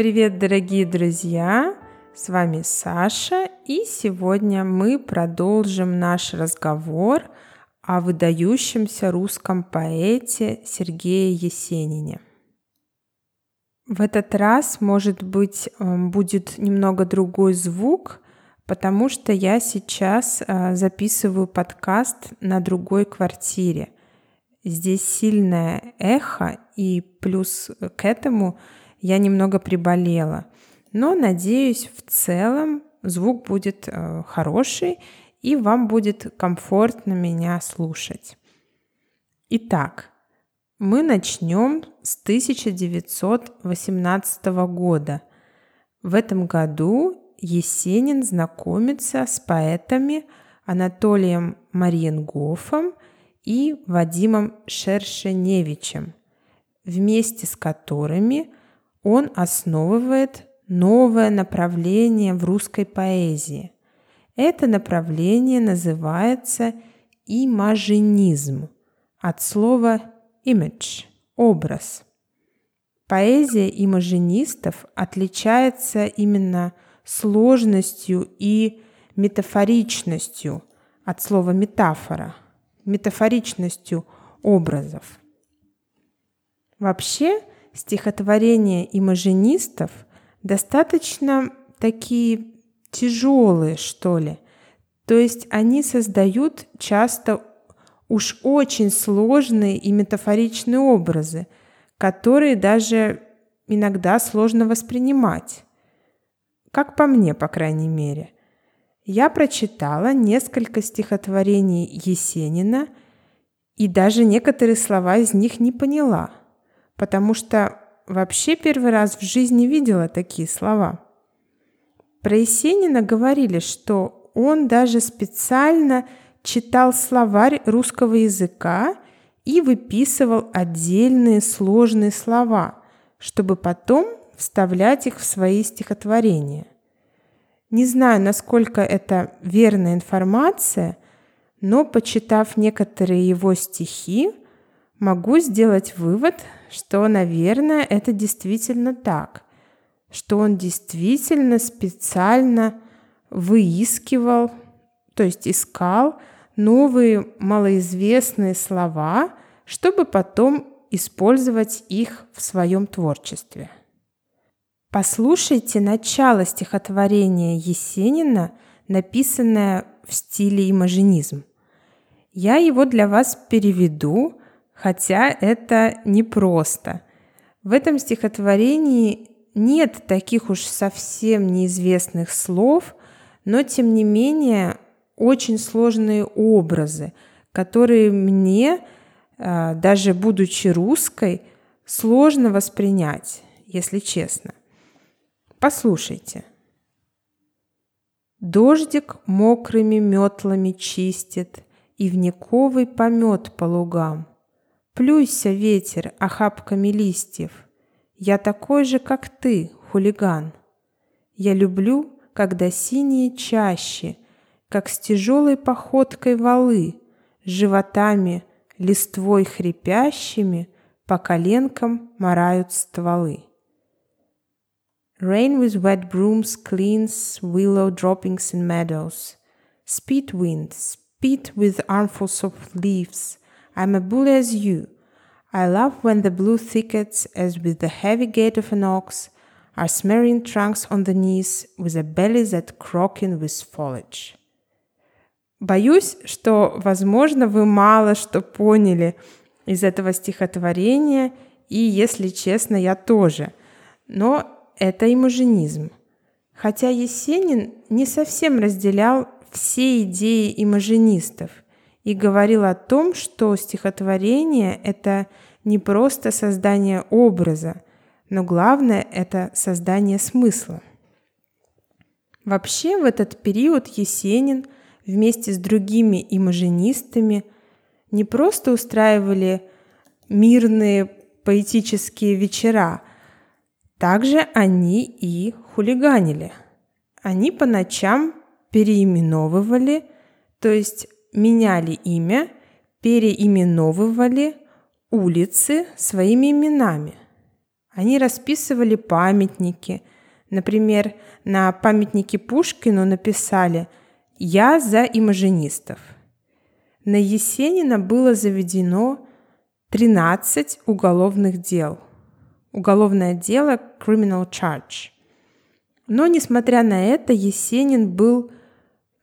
Привет, дорогие друзья! С вами Саша, и сегодня мы продолжим наш разговор о выдающемся русском поэте Сергее Есенине. В этот раз, может быть, эм, будет немного другой звук, потому что я сейчас э, записываю подкаст на другой квартире. Здесь сильное эхо, и плюс к этому я немного приболела. Но надеюсь, в целом звук будет э, хороший, и вам будет комфортно меня слушать. Итак, мы начнем с 1918 года. В этом году Есенин знакомится с поэтами Анатолием Мариенгофом и Вадимом Шершеневичем, вместе с которыми он основывает новое направление в русской поэзии. Это направление называется имажинизм от слова image – образ. Поэзия имажинистов отличается именно сложностью и метафоричностью от слова метафора, метафоричностью образов. Вообще, стихотворения имажинистов достаточно такие тяжелые, что ли. То есть они создают часто уж очень сложные и метафоричные образы, которые даже иногда сложно воспринимать как по мне, по крайней мере. Я прочитала несколько стихотворений Есенина и даже некоторые слова из них не поняла, потому что вообще первый раз в жизни видела такие слова. Про Есенина говорили, что он даже специально читал словарь русского языка и выписывал отдельные сложные слова, чтобы потом вставлять их в свои стихотворения. Не знаю, насколько это верная информация, но, почитав некоторые его стихи, могу сделать вывод, что, наверное, это действительно так, что он действительно специально выискивал, то есть искал новые малоизвестные слова, чтобы потом использовать их в своем творчестве. Послушайте начало стихотворения Есенина, написанное в стиле имажинизм. Я его для вас переведу, хотя это непросто. В этом стихотворении нет таких уж совсем неизвестных слов, но тем не менее очень сложные образы, которые мне, а, даже будучи русской, сложно воспринять, если честно. Послушайте. Дождик мокрыми метлами чистит И вниковый помет по лугам. Плюйся, ветер, охапками листьев. Я такой же, как ты, хулиган. Я люблю, когда синие чаще, Как с тяжелой походкой валы, Животами, листвой хрипящими По коленкам марают стволы. Rain with wet brooms cleans willow droppings in meadows. Speed wind, speed with armfuls of leaves. I'm a bully as you. I love when the blue thickets, as with the heavy gait of an ox, are smearing trunks on the knees with a belly that crocking with foliage. Боюсь, что, возможно, вы мало что поняли из этого стихотворения, и, если честно, я тоже. Но это имажинизм. Хотя Есенин не совсем разделял все идеи имажинистов и говорил о том, что стихотворение — это не просто создание образа, но главное — это создание смысла. Вообще в этот период Есенин вместе с другими имажинистами не просто устраивали мирные поэтические вечера, также они и хулиганили. Они по ночам переименовывали, то есть меняли имя, переименовывали улицы своими именами. Они расписывали памятники. Например, на памятнике Пушкину написали «Я за имажинистов». На Есенина было заведено 13 уголовных дел. Уголовное дело criminal charge. Но, несмотря на это, Есенин был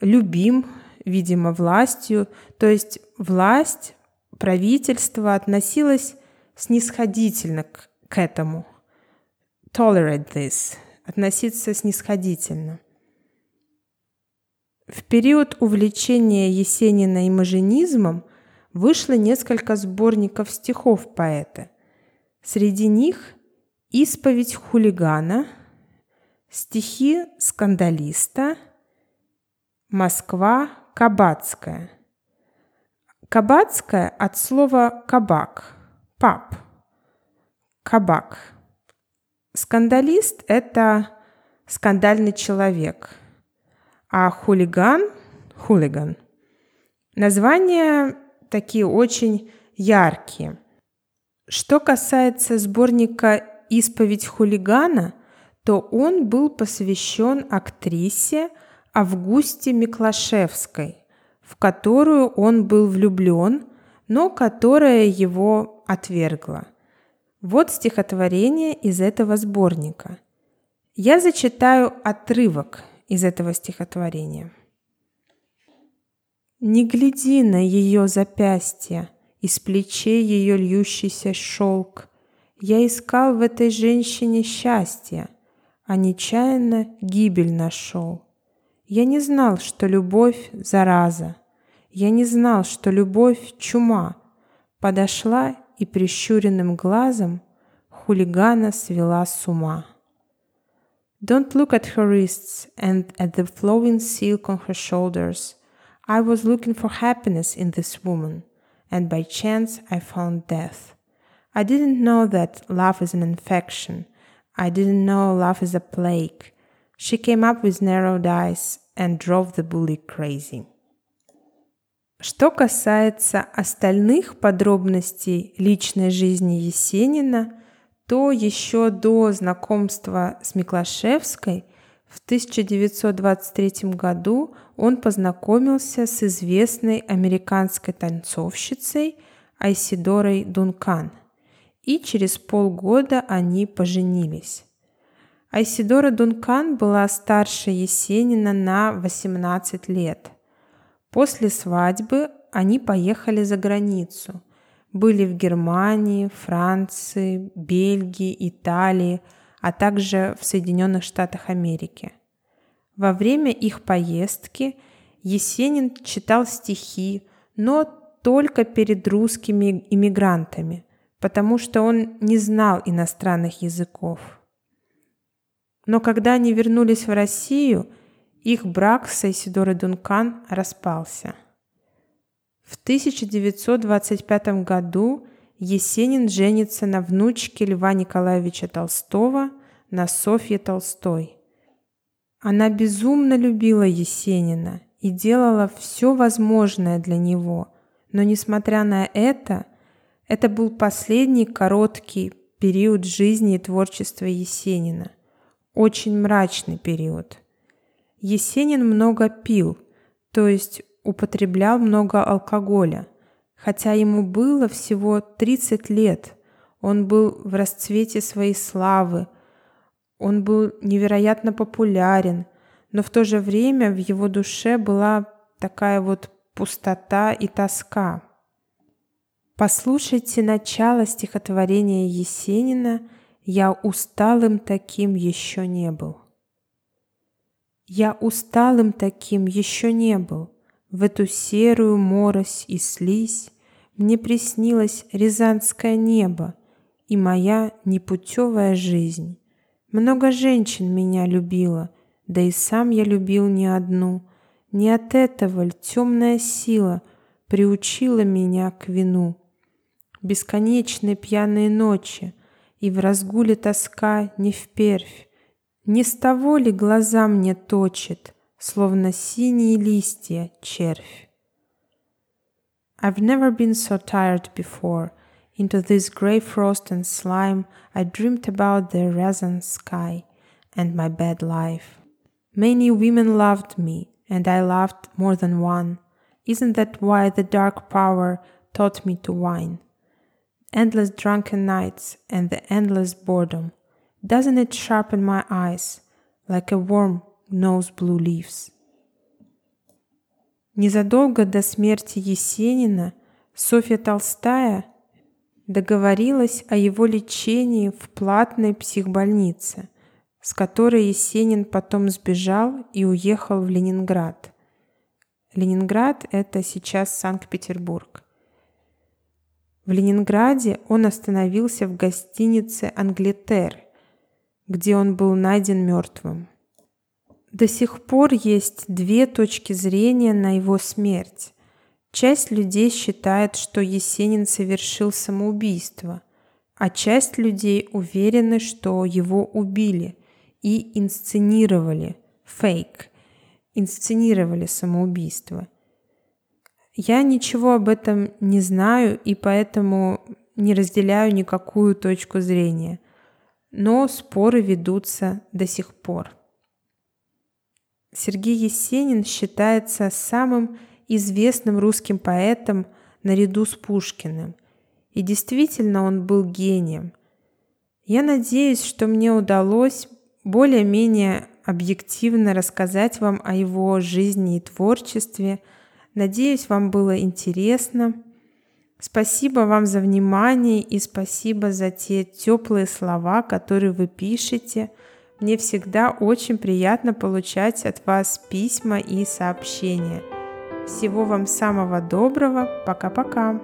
любим, видимо, властью, то есть власть, правительство относилось снисходительно к, к этому. Tolerate this. Относиться снисходительно. В период увлечения Есенина имажинизмом вышло несколько сборников стихов поэта. Среди них «Исповедь хулигана», стихи скандалиста, Москва Кабацкая. Кабацкая от слова кабак, пап, кабак. Скандалист – это скандальный человек, а хулиган – хулиган. Названия такие очень яркие. Что касается сборника «Исповедь хулигана», то он был посвящен актрисе Августе Миклашевской, в которую он был влюблен, но которая его отвергла. Вот стихотворение из этого сборника. Я зачитаю отрывок из этого стихотворения. Не гляди на ее запястье, из плечей ее льющийся шелк. Я искал в этой женщине счастье, а нечаянно гибель нашел. Я не знал, что любовь — зараза. Я не знал, что любовь — чума. Подошла и прищуренным глазом хулигана свела с ума. Don't look at her wrists and at the flowing silk on her shoulders — I was looking for happiness in this woman, and by chance I found death. I didn't know that love is an infection. I didn't know love is a plague. She came up with narrowed eyes and drove the bully crazy. Что касается остальных подробностей личной жизни Есенина, то еще до знакомства с Миклашевской в 1923 году он познакомился с известной американской танцовщицей Айсидорой Дункан, и через полгода они поженились. Айсидора Дункан была старше Есенина на 18 лет. После свадьбы они поехали за границу. Были в Германии, Франции, Бельгии, Италии – а также в Соединенных Штатах Америки. Во время их поездки Есенин читал стихи, но только перед русскими иммигрантами, потому что он не знал иностранных языков. Но когда они вернулись в Россию, их брак с Айсидорой Дункан распался. В 1925 году Есенин женится на внучке Льва Николаевича Толстого, на Софье Толстой. Она безумно любила Есенина и делала все возможное для него, но несмотря на это, это был последний короткий период жизни и творчества Есенина, очень мрачный период. Есенин много пил, то есть употреблял много алкоголя – Хотя ему было всего 30 лет, он был в расцвете своей славы, он был невероятно популярен, но в то же время в его душе была такая вот пустота и тоска. Послушайте начало стихотворения Есенина «Я усталым таким еще не был». Я усталым таким еще не был, В эту серую морось и слизь мне приснилось рязанское небо и моя непутевая жизнь. Много женщин меня любила, да и сам я любил не одну. Не от этого ль темная сила приучила меня к вину. Бесконечные пьяные ночи и в разгуле тоска не впервь. Не с того ли глаза мне точит, словно синие листья червь? I've never been so tired before. Into this grey frost and slime, I dreamed about the resin sky and my bad life. Many women loved me, and I loved more than one. Isn't that why the dark power taught me to whine? Endless drunken nights and the endless boredom. Doesn't it sharpen my eyes like a worm knows blue leaves? Незадолго до смерти Есенина Софья Толстая договорилась о его лечении в платной психбольнице, с которой Есенин потом сбежал и уехал в Ленинград. Ленинград – это сейчас Санкт-Петербург. В Ленинграде он остановился в гостинице «Англитер», где он был найден мертвым. До сих пор есть две точки зрения на его смерть. Часть людей считает, что Есенин совершил самоубийство, а часть людей уверены, что его убили и инсценировали, фейк, инсценировали самоубийство. Я ничего об этом не знаю и поэтому не разделяю никакую точку зрения, но споры ведутся до сих пор. Сергей Есенин считается самым известным русским поэтом наряду с Пушкиным. И действительно он был гением. Я надеюсь, что мне удалось более-менее объективно рассказать вам о его жизни и творчестве. Надеюсь, вам было интересно. Спасибо вам за внимание и спасибо за те теплые слова, которые вы пишете – мне всегда очень приятно получать от вас письма и сообщения. Всего вам самого доброго. Пока-пока.